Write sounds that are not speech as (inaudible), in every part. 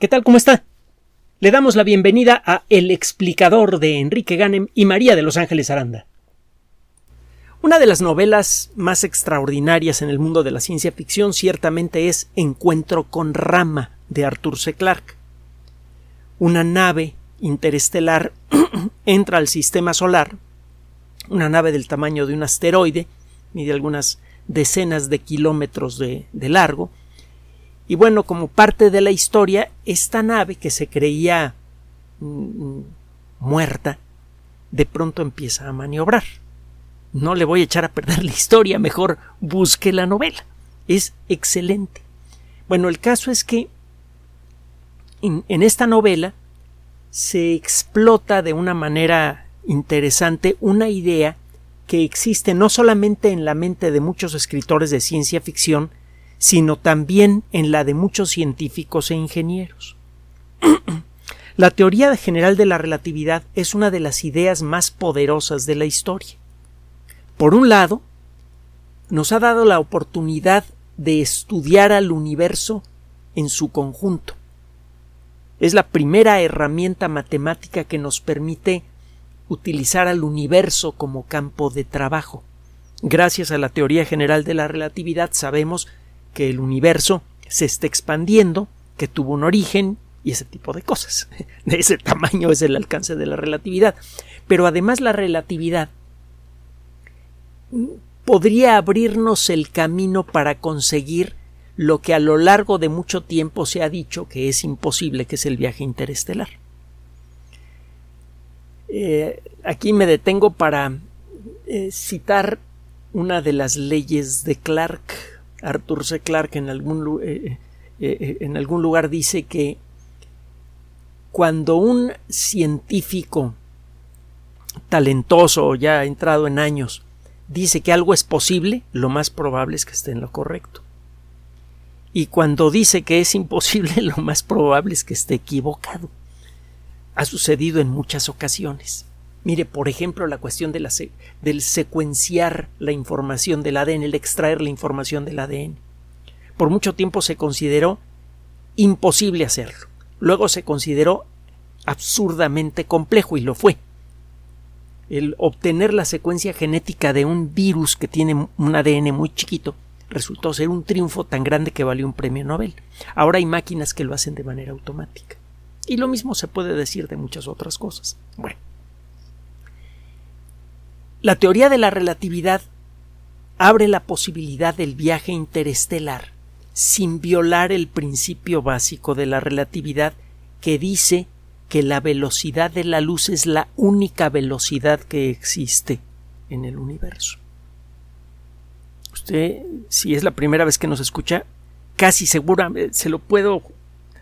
¿Qué tal? ¿Cómo está? Le damos la bienvenida a El explicador de Enrique Ganem y María de Los Ángeles Aranda. Una de las novelas más extraordinarias en el mundo de la ciencia ficción ciertamente es Encuentro con Rama de Arthur C. Clarke. Una nave interestelar (clears throat) entra al sistema solar, una nave del tamaño de un asteroide, mide algunas decenas de kilómetros de, de largo, y bueno, como parte de la historia, esta nave que se creía mm, muerta, de pronto empieza a maniobrar. No le voy a echar a perder la historia, mejor busque la novela. Es excelente. Bueno, el caso es que en esta novela se explota de una manera interesante una idea que existe no solamente en la mente de muchos escritores de ciencia ficción, sino también en la de muchos científicos e ingenieros. (clears throat) la teoría general de la relatividad es una de las ideas más poderosas de la historia. Por un lado, nos ha dado la oportunidad de estudiar al universo en su conjunto. Es la primera herramienta matemática que nos permite utilizar al universo como campo de trabajo. Gracias a la teoría general de la relatividad sabemos que el universo se está expandiendo, que tuvo un origen y ese tipo de cosas. (laughs) De ese tamaño es el alcance de la relatividad. Pero además la relatividad podría abrirnos el camino para conseguir lo que a lo largo de mucho tiempo se ha dicho que es imposible, que es el viaje interestelar. Eh, aquí me detengo para eh, citar una de las leyes de Clark Arthur C. Clarke en algún, eh, eh, eh, en algún lugar dice que cuando un científico talentoso, ya entrado en años, dice que algo es posible, lo más probable es que esté en lo correcto. Y cuando dice que es imposible, (laughs) lo más probable es que esté equivocado. Ha sucedido en muchas ocasiones. Mire, por ejemplo, la cuestión de la del secuenciar la información del ADN, el extraer la información del ADN. Por mucho tiempo se consideró imposible hacerlo. Luego se consideró absurdamente complejo y lo fue. El obtener la secuencia genética de un virus que tiene un ADN muy chiquito resultó ser un triunfo tan grande que valió un premio Nobel. Ahora hay máquinas que lo hacen de manera automática. Y lo mismo se puede decir de muchas otras cosas. Bueno. La teoría de la relatividad abre la posibilidad del viaje interestelar sin violar el principio básico de la relatividad que dice que la velocidad de la luz es la única velocidad que existe en el universo. Usted, si es la primera vez que nos escucha, casi segura, se lo puedo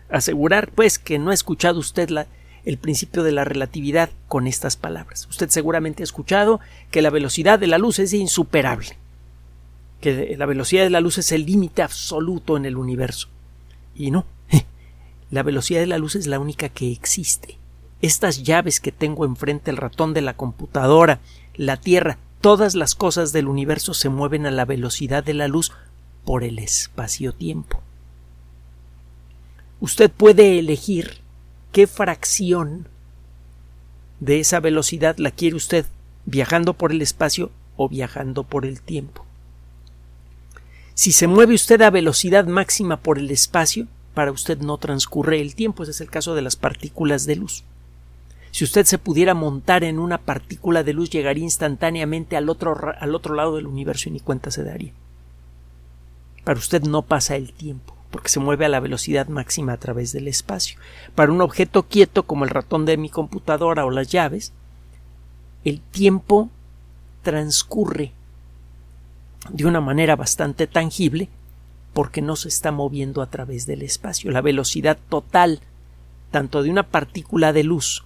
asegurar, pues que no ha escuchado usted la, el principio de la relatividad con estas palabras. Usted seguramente ha escuchado que la velocidad de la luz es insuperable, que la velocidad de la luz es el límite absoluto en el universo. Y no, (laughs) la velocidad de la luz es la única que existe. Estas llaves que tengo enfrente, el ratón de la computadora, la Tierra, todas las cosas del universo se mueven a la velocidad de la luz por el espacio-tiempo. Usted puede elegir qué fracción de esa velocidad la quiere usted viajando por el espacio o viajando por el tiempo. Si se mueve usted a velocidad máxima por el espacio, para usted no transcurre el tiempo, ese es el caso de las partículas de luz. Si usted se pudiera montar en una partícula de luz, llegaría instantáneamente al otro, al otro lado del universo y ni cuenta se daría. Para usted no pasa el tiempo porque se mueve a la velocidad máxima a través del espacio. Para un objeto quieto como el ratón de mi computadora o las llaves, el tiempo transcurre de una manera bastante tangible porque no se está moviendo a través del espacio. La velocidad total tanto de una partícula de luz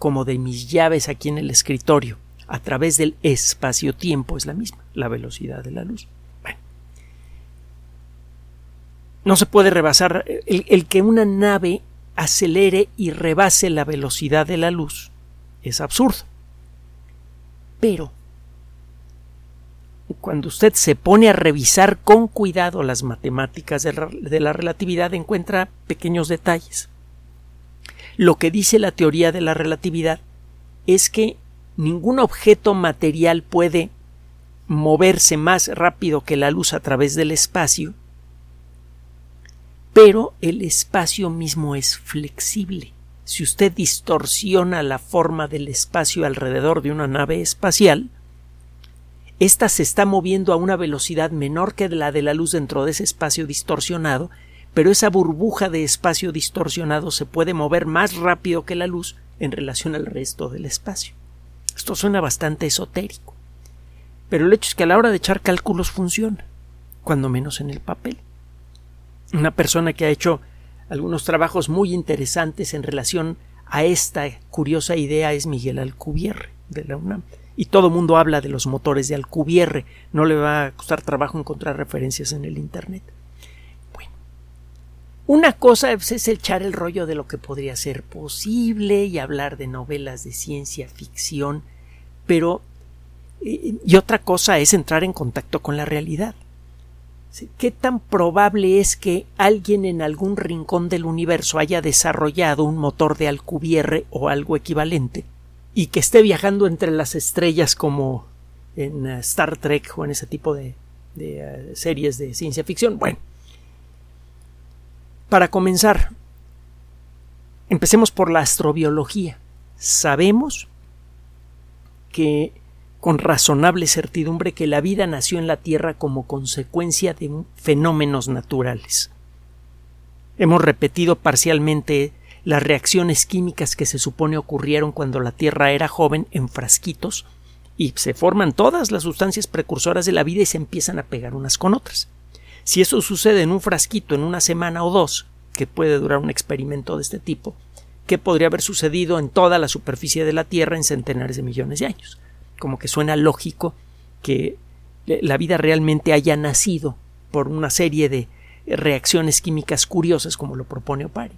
como de mis llaves aquí en el escritorio a través del espacio-tiempo es la misma, la velocidad de la luz. No se puede rebasar el, que una nave acelere y rebase la velocidad de la luz es absurdo. Pero cuando usted se pone a revisar con cuidado las matemáticas de la relatividad encuentra pequeños detalles. Lo que dice la teoría de la relatividad es que ningún objeto material puede moverse más rápido que la luz a través del espacio, pero el espacio mismo es flexible. Si usted distorsiona la forma del espacio alrededor de una nave espacial, ésta se está moviendo a una velocidad menor que la de la luz dentro de ese espacio distorsionado, pero esa burbuja de espacio distorsionado se puede mover más rápido que la luz en relación al resto del espacio. Esto suena bastante esotérico, pero el hecho es que a la hora de echar cálculos funciona, cuando menos en el papel. Una persona que ha hecho algunos trabajos muy interesantes en relación a esta curiosa idea es Miguel Alcubierre de la UNAM. Y todo el mundo habla de los motores de Alcubierre. No le va a costar trabajo encontrar referencias en el Internet. Una cosa es echar el rollo de lo que podría ser posible y hablar de novelas de ciencia ficción, pero eh, y otra cosa es entrar en contacto con la realidad. ¿Qué tan probable es que alguien en algún rincón del universo haya desarrollado un motor de Alcubierre o algo equivalente y que esté viajando entre las estrellas como en eh, Star Trek o en ese tipo de, eh, series de ciencia ficción? Bueno, para comenzar, empecemos por la astrobiología. Sabemos que con razonable certidumbre que la vida nació en la Tierra como consecuencia de fenómenos naturales. Hemos repetido parcialmente las reacciones químicas que se supone ocurrieron cuando la Tierra era joven en frasquitos y se forman todas las sustancias precursoras de la vida y se empiezan a pegar unas con otras. Si eso sucede en un frasquito en una semana o dos, que puede durar un experimento de este tipo, ¿qué podría haber sucedido en toda la superficie de la Tierra en centenares de millones de años? Como que suena lógico que la vida realmente haya nacido por una serie de reacciones químicas curiosas como lo propone Opari.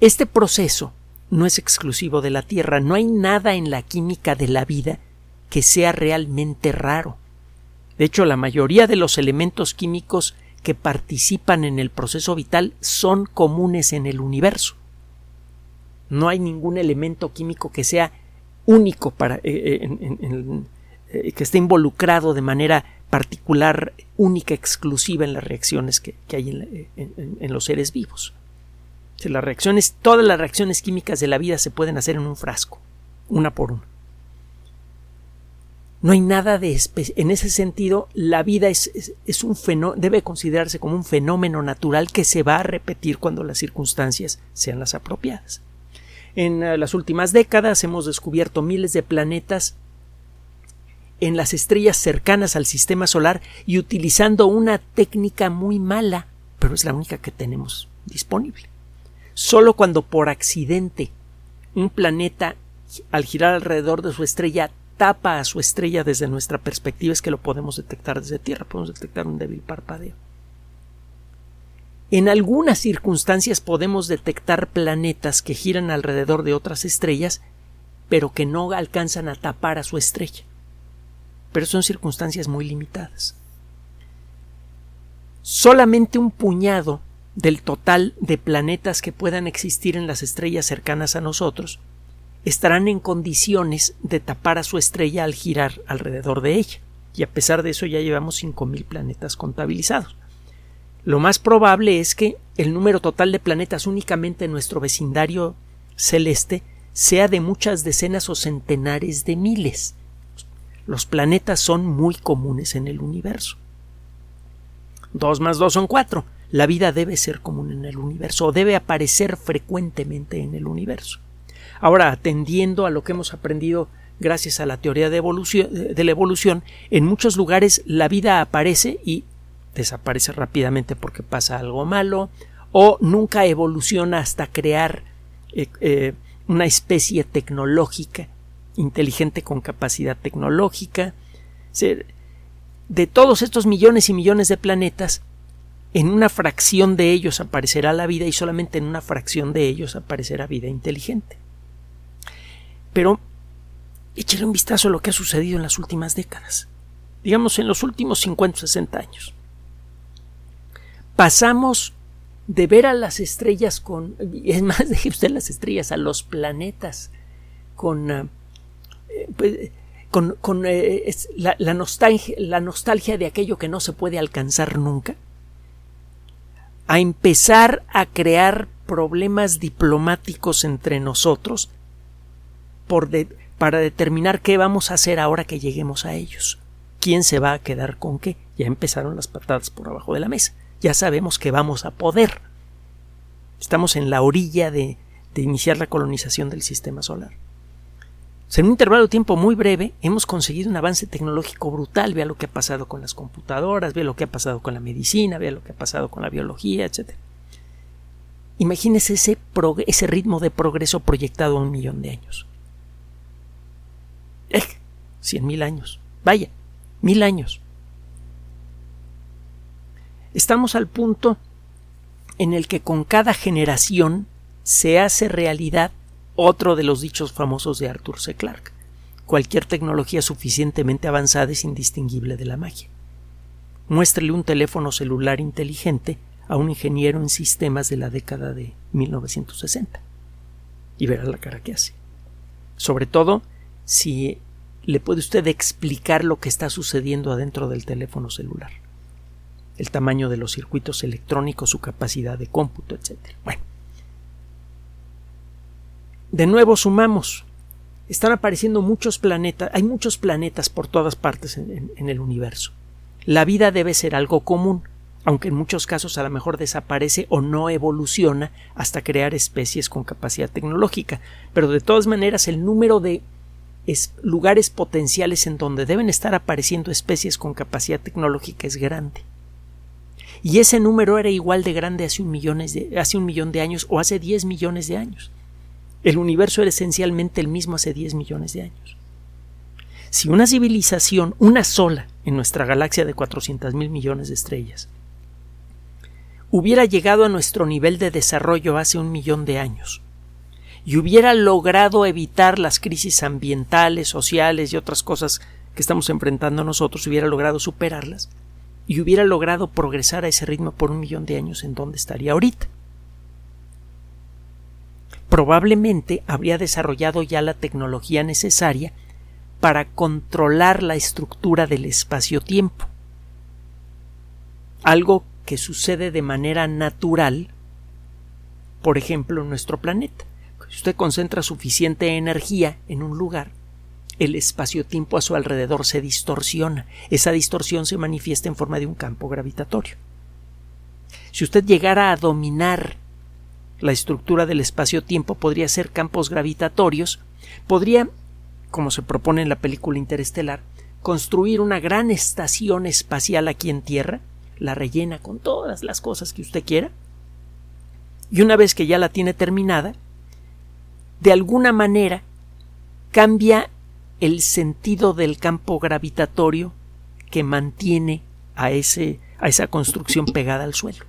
Este proceso no es exclusivo de la Tierra, no hay nada en la química de la vida que sea realmente raro. De hecho, la mayoría de los elementos químicos que participan en el proceso vital son comunes en el universo. No hay ningún elemento químico que sea único para eh, eh, eh, que esté involucrado de manera particular, única, exclusiva en las reacciones que, hay en, los seres vivos. las reacciones, todas las reacciones químicas de la vida se pueden hacer en un frasco, una por una. No hay nada de en ese sentido, la vida es, un debe considerarse como un fenómeno natural que se va a repetir cuando las circunstancias sean las apropiadas. En eh, las últimas décadas hemos descubierto miles de planetas en las estrellas cercanas al sistema solar y utilizando una técnica muy mala, pero es la única que tenemos disponible. Solo cuando por accidente un planeta al girar alrededor de su estrella tapa a su estrella desde nuestra perspectiva es que lo podemos detectar desde Tierra, podemos detectar un débil parpadeo. En algunas circunstancias podemos detectar planetas que giran alrededor de otras estrellas, pero que no alcanzan a tapar a su estrella. Pero son circunstancias muy limitadas. Solamente un puñado del total de planetas que puedan existir en las estrellas cercanas a nosotros estarán en condiciones de tapar a su estrella al girar alrededor de ella. Y a pesar de eso ya llevamos 5.000 planetas contabilizados. Lo más probable es que el número total de planetas únicamente en nuestro vecindario celeste sea de muchas decenas o centenares de miles. Los planetas son muy comunes en el universo. Dos más dos son cuatro. La vida debe ser común en el universo o debe aparecer frecuentemente en el universo. Ahora, atendiendo a lo que hemos aprendido gracias a la teoría de, de la evolución, en muchos lugares la vida aparece y desaparece rápidamente porque pasa algo malo, o nunca evoluciona hasta crear eh, eh, una especie tecnológica, inteligente con capacidad tecnológica. De todos estos millones y millones de planetas, en una fracción de ellos aparecerá la vida y solamente en una fracción de ellos aparecerá vida inteligente. Pero échale un vistazo a lo que ha sucedido en las últimas décadas, digamos en los últimos 50 o 60 años. Pasamos de ver a las estrellas con, es más, (laughs) deje usted las estrellas, a los planetas con, eh, pues, con, eh, la, nostalgia, la nostalgia de aquello que no se puede alcanzar nunca, a empezar a crear problemas diplomáticos entre nosotros para determinar qué vamos a hacer ahora que lleguemos a ellos. ¿Quién se va a quedar con qué? Ya empezaron las patadas por abajo de la mesa. Ya sabemos que vamos a poder. Estamos en la orilla de iniciar la colonización del sistema solar en un intervalo de tiempo muy breve hemos conseguido un avance tecnológico brutal. Vea lo que ha pasado con las computadoras, vea lo que ha pasado con la medicina, vea lo que ha pasado con la biología, etc. Imagínese ese, ritmo de progreso proyectado a un millón de años. Eh, cien mil años. Vaya, mil años. Estamos al punto en el que con cada generación se hace realidad otro de los dichos famosos de Arthur C. Clarke. Cualquier tecnología suficientemente avanzada es indistinguible de la magia. Muéstrele un teléfono celular inteligente a un ingeniero en sistemas de la década de 1960 y verá la cara que hace. Sobre todo si le puede usted explicar lo que está sucediendo adentro del teléfono celular. El tamaño de los circuitos electrónicos, su capacidad de cómputo, etc. Bueno, de nuevo sumamos. Están apareciendo muchos planetas, hay muchos planetas por todas partes en, el universo. La vida debe ser algo común, aunque en muchos casos a lo mejor desaparece o no evoluciona hasta crear especies con capacidad tecnológica. Pero de todas maneras el número de lugares potenciales en donde deben estar apareciendo especies con capacidad tecnológica es grande. Y ese número era igual de grande hace un, de, hace un millón de años o hace 10 millones de años. El universo era esencialmente el mismo hace 10 millones de años. Si una civilización, una sola, en nuestra galaxia de 400 mil millones de estrellas, hubiera llegado a nuestro nivel de desarrollo hace un millón de años, y hubiera logrado evitar las crisis ambientales, sociales y otras cosas que estamos enfrentando nosotros, hubiera logrado superarlas, y hubiera logrado progresar a ese ritmo por un millón de años, ¿en dónde estaría ahorita? probablemente habría desarrollado ya la tecnología necesaria para controlar la estructura del espacio-tiempo. Algo que sucede de manera natural, por ejemplo, en nuestro planeta. Si usted concentra suficiente energía en un lugar, el espacio-tiempo a su alrededor se distorsiona. Esa distorsión se manifiesta en forma de un campo gravitatorio. Si usted llegara a dominar la estructura del espacio-tiempo podría ser campos gravitatorios, podría, como se propone en la película Interestelar, construir una gran estación espacial aquí en Tierra, la rellena con todas las cosas que usted quiera, y una vez que ya la tiene terminada, de alguna manera cambia el sentido del campo gravitatorio que mantiene a, ese, a esa construcción pegada al suelo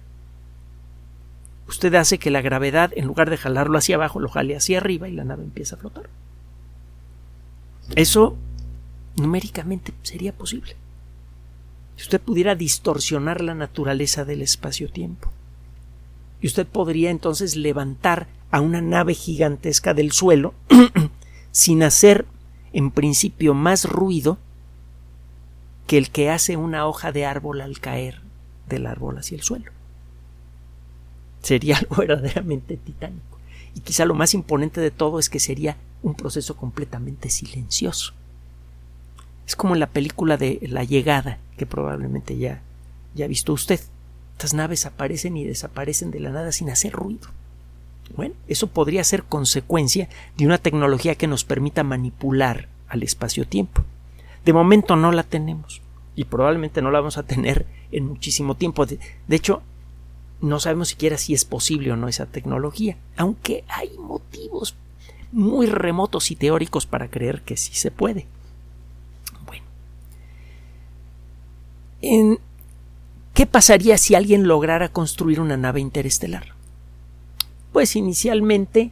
usted hace que la gravedad, en lugar de jalarlo hacia abajo, lo jale hacia arriba y la nave empieza a flotar. Eso numéricamente sería posible. Si usted pudiera distorsionar la naturaleza del espacio-tiempo. Y usted podría entonces levantar a una nave gigantesca del suelo (clears throat) sin hacer en principio más ruido que el que hace una hoja de árbol al caer del árbol hacia el suelo sería (laughs) algo verdaderamente titánico. Y quizá lo más imponente de todo es que sería un proceso completamente silencioso. Es como en la película de La llegada, que probablemente ya, ya ha visto usted. Estas naves aparecen y desaparecen de la nada sin hacer ruido. Bueno, eso podría ser consecuencia de una tecnología que nos permita manipular al espacio-tiempo. De momento no la tenemos y probablemente no la vamos a tener en muchísimo tiempo. de hecho, no sabemos siquiera si es posible o no esa tecnología, aunque hay motivos muy remotos y teóricos para creer que sí se puede. Bueno. ¿Qué pasaría si alguien lograra construir una nave interestelar? Pues inicialmente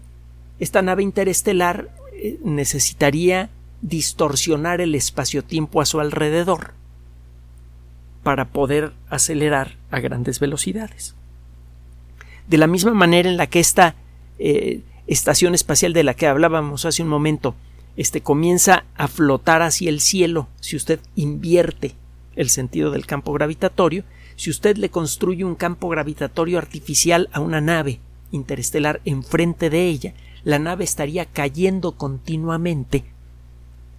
esta nave interestelar eh, necesitaría distorsionar el espacio-tiempo a su alrededor para poder acelerar a grandes velocidades. De la misma manera en la que esta eh, estación espacial de la que hablábamos hace un momento este, comienza a flotar hacia el cielo si usted invierte el sentido del campo gravitatorio, si usted le construye un campo gravitatorio artificial a una nave interestelar enfrente de ella, la nave estaría cayendo continuamente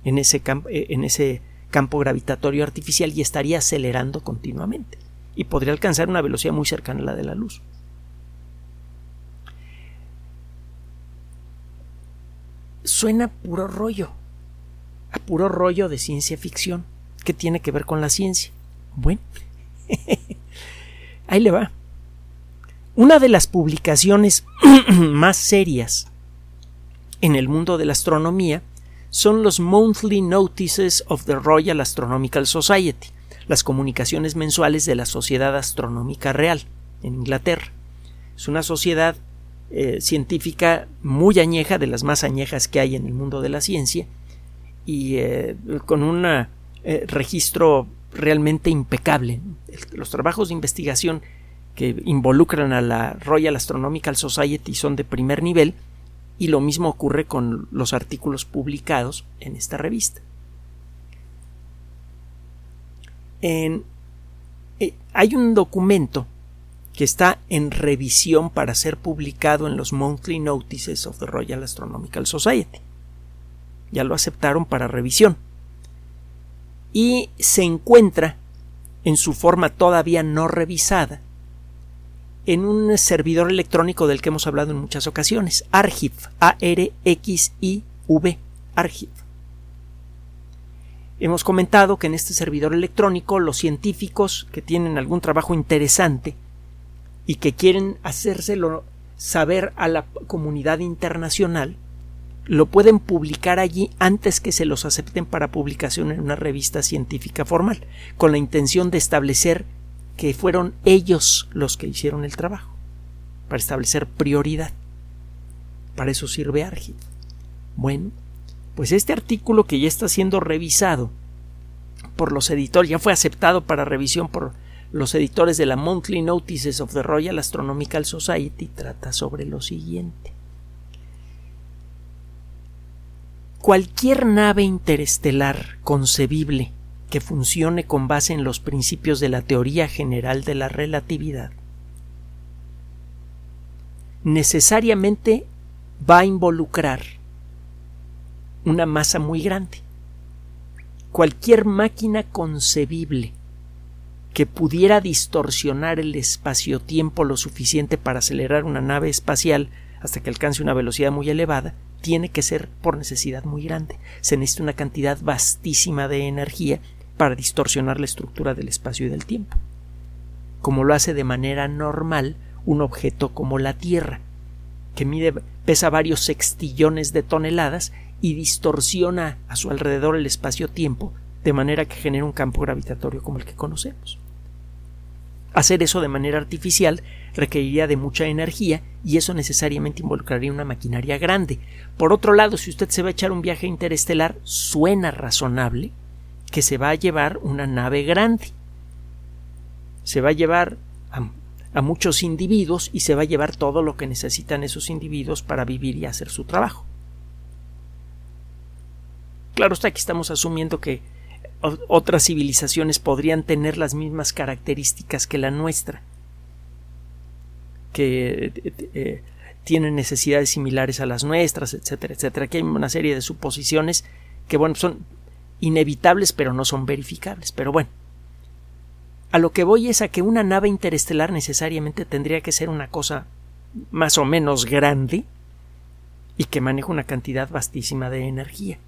en ese, eh, en ese campo gravitatorio artificial y estaría acelerando continuamente y podría alcanzar una velocidad muy cercana a la de la luz. Suena puro rollo, a puro rollo de ciencia ficción. ¿Qué tiene que ver con la ciencia? Bueno, (laughs) ahí le va. Una de las publicaciones (clears throat) más serias en el mundo de la astronomía son los Monthly Notices of the Royal Astronomical Society, las comunicaciones mensuales de la Sociedad Astronómica Real en Inglaterra. Es una sociedad eh, científica muy añeja, de las más añejas que hay en el mundo de la ciencia, y eh, con un eh, registro realmente impecable. Los trabajos de investigación que involucran a la Royal Astronomical Society son de primer nivel y lo mismo ocurre con los artículos publicados en esta revista. En, eh, hay un documento que está en revisión para ser publicado en los Monthly Notices of the Royal Astronomical Society. Ya lo aceptaron para revisión. Y se encuentra en su forma todavía no revisada en un servidor electrónico del que hemos hablado en muchas ocasiones, Archive, A-R-X-I-V, Archive. Hemos comentado que en este servidor electrónico los científicos que tienen algún trabajo interesante y que quieren hacérselo saber a la comunidad internacional, lo pueden publicar allí antes que se los acepten para publicación en una revista científica formal, con la intención de establecer que fueron ellos los que hicieron el trabajo, para establecer prioridad. Para eso sirve Argid. Bueno, pues este artículo que ya está siendo revisado por los editores, ya fue aceptado para revisión por los editores de la Monthly Notices of the Royal Astronomical Society, trata sobre lo siguiente. Cualquier nave interestelar concebible que funcione con base en los principios de la teoría general de la relatividad, necesariamente va a involucrar una masa muy grande. Cualquier máquina concebible que pudiera distorsionar el espacio-tiempo lo suficiente para acelerar una nave espacial hasta que alcance una velocidad muy elevada, tiene que ser por necesidad muy grande. Se necesita una cantidad vastísima de energía para distorsionar la estructura del espacio y del tiempo, como lo hace de manera normal un objeto como la Tierra, que mide, pesa varios sextillones de toneladas y distorsiona a su alrededor el espacio-tiempo de manera que genera un campo gravitatorio como el que conocemos. Hacer eso de manera artificial requeriría de mucha energía y eso necesariamente involucraría una maquinaria grande. Por otro lado, si usted se va a echar un viaje interestelar, suena razonable que se va a llevar una nave grande. Se va a llevar a, muchos individuos y se va a llevar todo lo que necesitan esos individuos para vivir y hacer su trabajo. Claro está, aquí estamos asumiendo que otras civilizaciones podrían tener las mismas características que la nuestra, que eh, eh, tienen necesidades similares a las nuestras, etcétera, etcétera. Aquí hay una serie de suposiciones que, bueno, son inevitables pero no son verificables. Pero bueno, a lo que voy es a que una nave interestelar necesariamente tendría que ser una cosa más o menos grande y que maneja una cantidad vastísima de energía.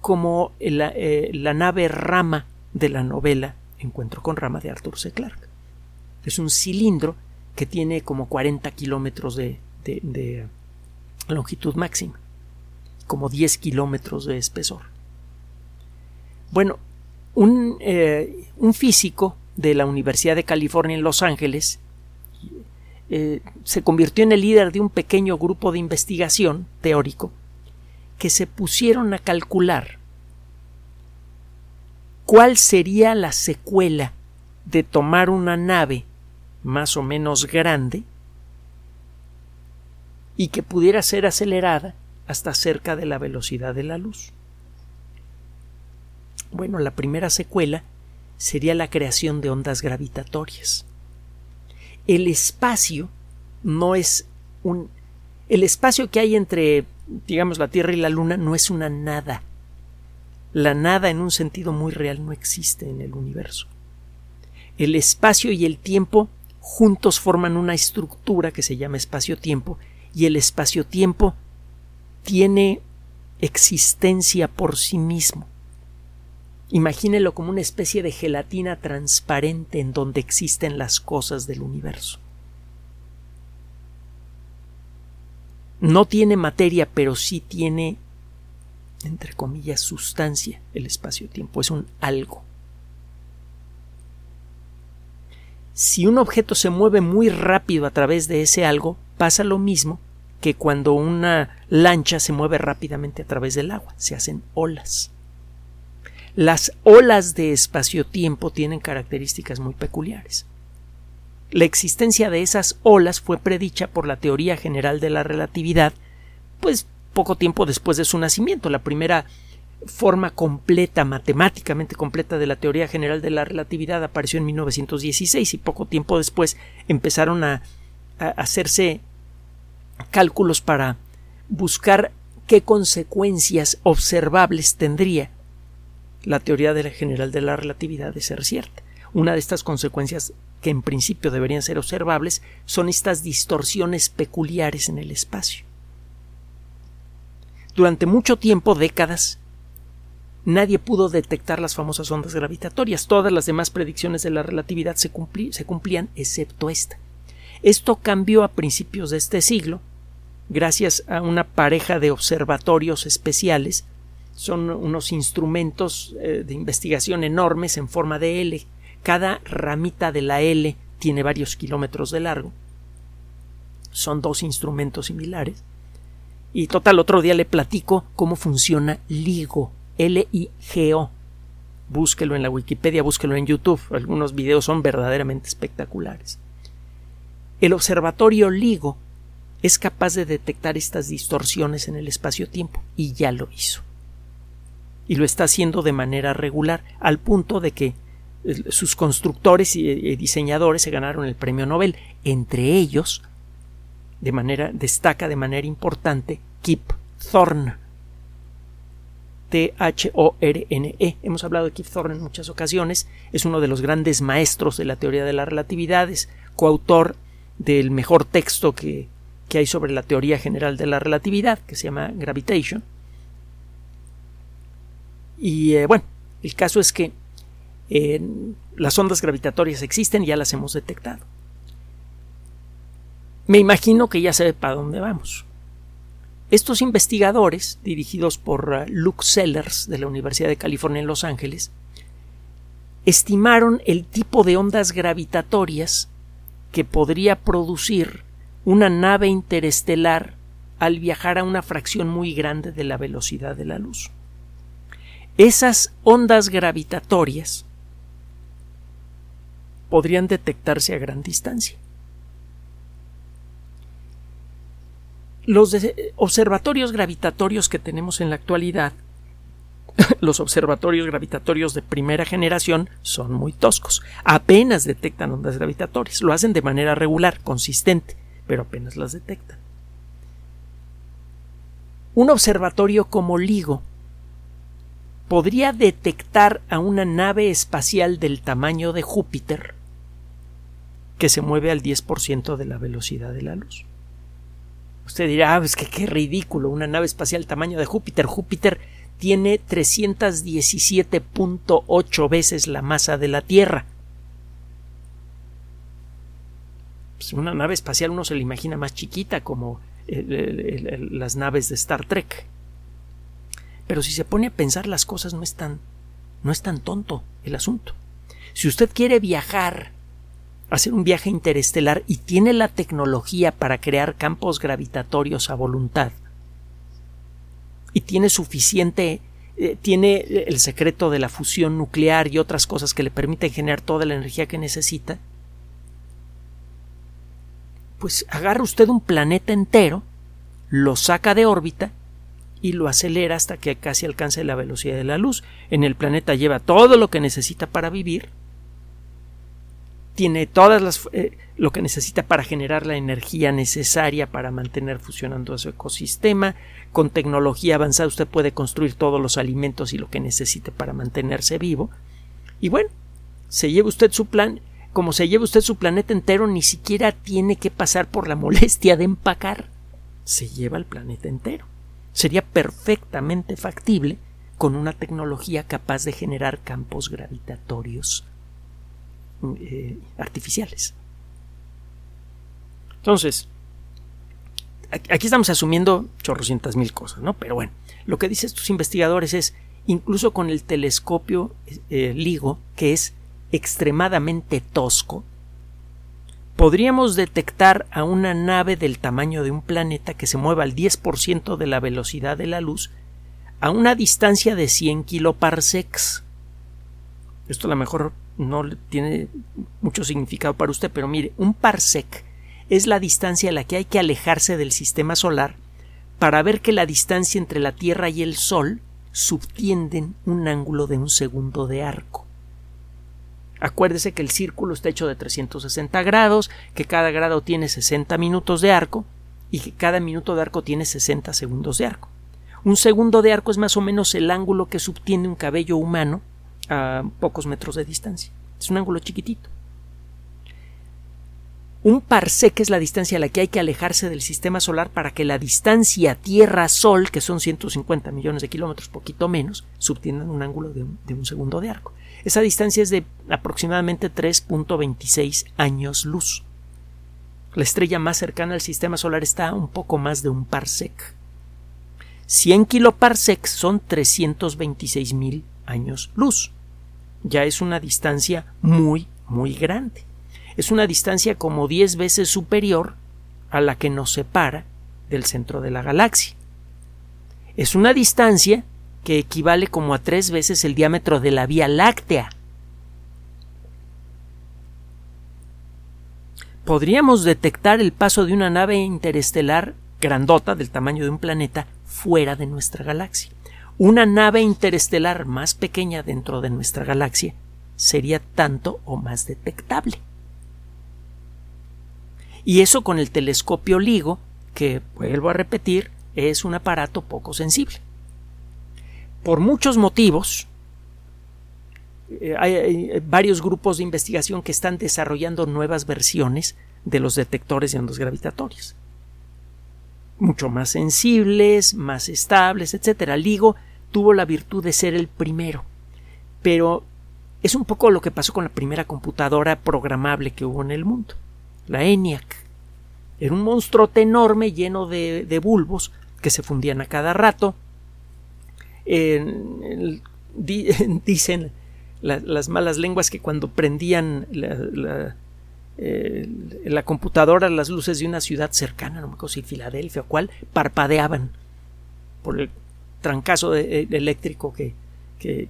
Como la, eh, la nave rama de la novela Encuentro con rama de Arthur C. Clarke. Es un cilindro que tiene como 40 kilómetros de, de longitud máxima, como 10 kilómetros de espesor. Bueno, eh, un, físico de la Universidad de California en Los Ángeles eh, se convirtió en el líder de un pequeño grupo de investigación teórico que se pusieron a calcular cuál sería la secuela de tomar una nave más o menos grande y que pudiera ser acelerada hasta cerca de la velocidad de la luz. Bueno, la primera secuela sería la creación de ondas gravitatorias. El espacio no es un el espacio que hay entre digamos la Tierra y la Luna no es una nada. La nada en un sentido muy real no existe en el universo. El espacio y el tiempo juntos forman una estructura que se llama espacio-tiempo y el espacio-tiempo tiene existencia por sí mismo. Imagínelo como una especie de gelatina transparente en donde existen las cosas del universo. No tiene materia, pero sí tiene, entre comillas, sustancia el espacio-tiempo. Es un algo. Si un objeto se mueve muy rápido a través de ese algo, pasa lo mismo que cuando una lancha se mueve rápidamente a través del agua. Se hacen olas. Las olas de espacio-tiempo tienen características muy peculiares. La existencia de esas olas fue predicha por la teoría general de la relatividad, pues poco tiempo después de su nacimiento. La primera forma completa, matemáticamente completa de la teoría general de la relatividad apareció en 1916 y poco tiempo después empezaron a, a hacerse cálculos para buscar qué consecuencias observables tendría la teoría de la general de la relatividad de ser cierta. Una de estas consecuencias que en principio deberían ser observables son estas distorsiones peculiares en el espacio. Durante mucho tiempo, décadas, nadie pudo detectar las famosas ondas gravitatorias. Todas las demás predicciones de la relatividad se, se cumplían excepto esta. Esto cambió a principios de este siglo gracias a una pareja de observatorios especiales son unos instrumentos eh, de investigación enormes en forma de L. Cada ramita de la L tiene varios kilómetros de largo. Son dos instrumentos similares. Y total, otro día le platico cómo funciona LIGO. L-I-G-O. Búsquelo en la Wikipedia, búsquelo en YouTube. Algunos videos son verdaderamente espectaculares. El observatorio LIGO es capaz de detectar estas distorsiones en el espacio-tiempo y ya lo hizo y lo está haciendo de manera regular, al punto de que eh, sus constructores y eh, diseñadores se ganaron el premio Nobel. Entre ellos, de manera, destaca de manera importante Kip Thorne. T-H-O-R-N-E. Hemos hablado de Kip Thorne en muchas ocasiones. Es uno de los grandes maestros de la teoría de la relatividad. Es coautor del mejor texto que, que hay sobre la teoría general de la relatividad, que se llama Gravitation y eh, bueno, el caso es que eh, las ondas gravitatorias existen ya las hemos detectado. Me imagino que ya se ve para dónde vamos. Estos investigadores, dirigidos por uh, Luke Sellers de la Universidad de California en Los Ángeles, estimaron el tipo de ondas gravitatorias que podría producir una nave interestelar al viajar a una fracción muy grande de la velocidad de la luz esas ondas gravitatorias podrían detectarse a gran distancia. Los observatorios gravitatorios que tenemos en la actualidad, (laughs) los observatorios gravitatorios de primera generación, son muy toscos. Apenas detectan ondas gravitatorias. Lo hacen de manera regular, consistente, pero apenas las detectan. Un observatorio como LIGO podría detectar a una nave espacial del tamaño de Júpiter que se mueve al 10% de la velocidad de la luz. Usted dirá, ah, es que qué ridículo, una nave espacial tamaño de Júpiter. Júpiter tiene 317.8 veces la masa de la Tierra. Pues una nave espacial uno se la imagina más chiquita como las naves de Star Trek. Pero si se pone a pensar las cosas no es tan no es tan tonto el asunto. Si usted quiere viajar, hacer un viaje interestelar y tiene la tecnología para crear campos gravitatorios a voluntad, y tiene suficiente eh, tiene el secreto de la fusión nuclear y otras cosas que le permiten generar toda la energía que necesita, pues agarra usted un planeta entero, lo saca de órbita y lo acelera hasta que casi alcance la velocidad de la luz. En el planeta lleva todo lo que necesita para vivir, tiene todas las eh, lo que necesita para generar la energía necesaria para mantener funcionando su ecosistema. Con tecnología avanzada usted puede construir todos los alimentos y lo que necesite para mantenerse vivo. Y bueno, se lleva usted su plan, como se lleva usted su planeta entero, ni siquiera tiene que pasar por la (laughs) molestia de empacar. Se lleva el planeta entero. Sería perfectamente factible con una tecnología capaz de generar campos gravitatorios eh, artificiales. Entonces, aquí estamos asumiendo chorrocientas mil cosas, ¿no? Pero bueno, lo que dicen estos investigadores es, incluso con el telescopio eh, LIGO, que es extremadamente tosco, podríamos detectar a una nave del tamaño de un planeta que se mueva al 10% de la velocidad de la luz a una distancia de 100 kiloparsecs. Esto a lo mejor no tiene mucho significado para usted, pero mire, un parsec es la distancia a la que hay que alejarse del sistema solar para ver que la distancia entre la Tierra y el Sol subtienden un ángulo de un segundo de arco. Acuérdese que el círculo está hecho de 360 grados, que cada grado tiene 60 minutos de arco y que cada minuto de arco tiene 60 segundos de arco. Un segundo de arco es más o menos el ángulo que subtiende un cabello humano a pocos metros de distancia. Es un ángulo chiquitito. Un parsec es la distancia a la que hay que alejarse del sistema solar para que la distancia Tierra-Sol, que son 150 millones de kilómetros, poquito menos, subtiendan un ángulo de un, de un segundo de arco. Esa distancia es de aproximadamente 3.26 años luz. La estrella más cercana al sistema solar está a un poco más de un parsec. 100 kiloparsecs son 326 mil años luz. Ya es una distancia muy, muy grande. Es una distancia como 10 veces superior a la que nos separa del centro de la galaxia. Es una distancia que equivale como a tres veces el diámetro de la Vía Láctea. Podríamos detectar el paso de una nave interestelar grandota del tamaño de un planeta fuera de nuestra galaxia una nave interestelar más pequeña dentro de nuestra galaxia sería tanto o más detectable. Y eso con el telescopio LIGO, que, vuelvo a repetir, es un aparato poco sensible. Por muchos motivos, eh, hay, varios grupos de investigación que están desarrollando nuevas versiones de los detectores de ondas gravitatorias mucho más sensibles, más estables, etc. LIGO tuvo la virtud de ser el primero. Pero es un poco lo que pasó con la primera computadora programable que hubo en el mundo, la ENIAC. Era un monstruote enorme lleno de, bulbos que se fundían a cada rato. (laughs) dicen las malas lenguas que cuando prendían la, eh, la computadora las luces de una ciudad cercana, no me acuerdo si Filadelfia o parpadeaban por el trancazo eh, eléctrico que, que,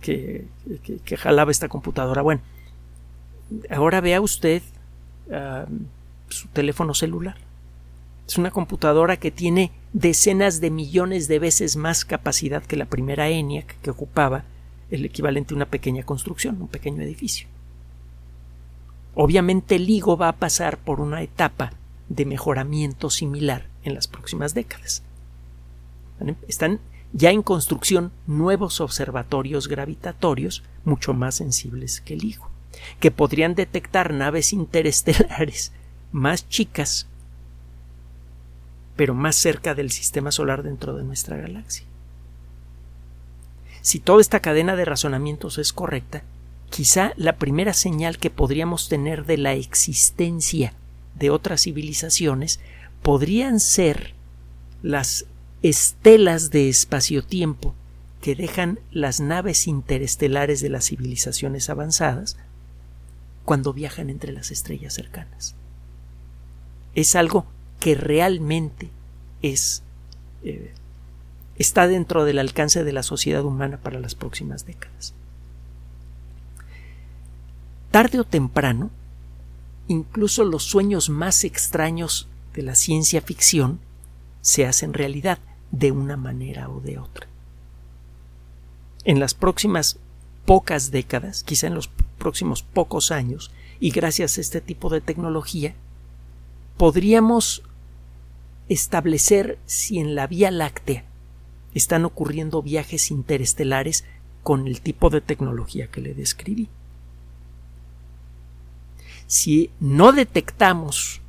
que, jalaba esta computadora. Bueno, ahora vea usted su teléfono celular. Es una computadora que tiene decenas de millones de veces más capacidad que la primera ENIAC que ocupaba el equivalente a una pequeña construcción, un pequeño edificio. Obviamente el LIGO va a pasar por una etapa de mejoramiento similar en las próximas décadas. Están ya en construcción nuevos observatorios gravitatorios mucho más sensibles que el LIGO, que podrían detectar naves (laughs) interestelares más chicas, pero más cerca del sistema solar dentro de nuestra galaxia. Si toda esta cadena de razonamientos es correcta, quizá la primera señal que podríamos tener de la existencia de otras civilizaciones podrían ser las estelas de espacio-tiempo que dejan las naves interestelares de las civilizaciones avanzadas cuando viajan entre las estrellas cercanas. Es algo que realmente es eh, está dentro del alcance de la sociedad humana para las próximas décadas. Tarde o temprano, incluso los sueños más extraños de la ciencia ficción se hacen realidad de una manera o de otra. En las próximas pocas décadas, quizá en los próximos pocos años, y gracias a este tipo de tecnología, podríamos establecer si en la Vía Láctea están ocurriendo viajes interestelares con el tipo de tecnología que le describí. Si no detectamos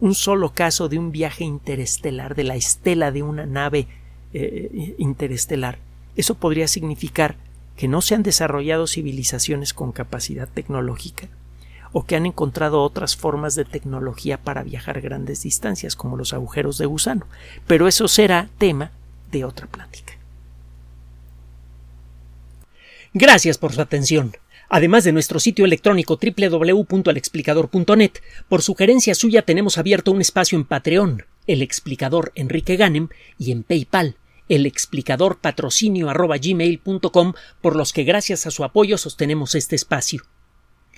un solo caso de un viaje interestelar, de la estela de una nave eh, interestelar, eso podría significar que no se han desarrollado civilizaciones con capacidad tecnológica o que han encontrado otras formas de tecnología para viajar grandes distancias, como los agujeros de gusano. Pero eso será tema de otra plática. Gracias por su atención. Además de nuestro sitio electrónico www.alexplicador.net, por sugerencia suya tenemos abierto un espacio en Patreon, el explicador Enrique Ganem, y en PayPal, el explicador patrocinio por los que gracias a su apoyo sostenemos este espacio.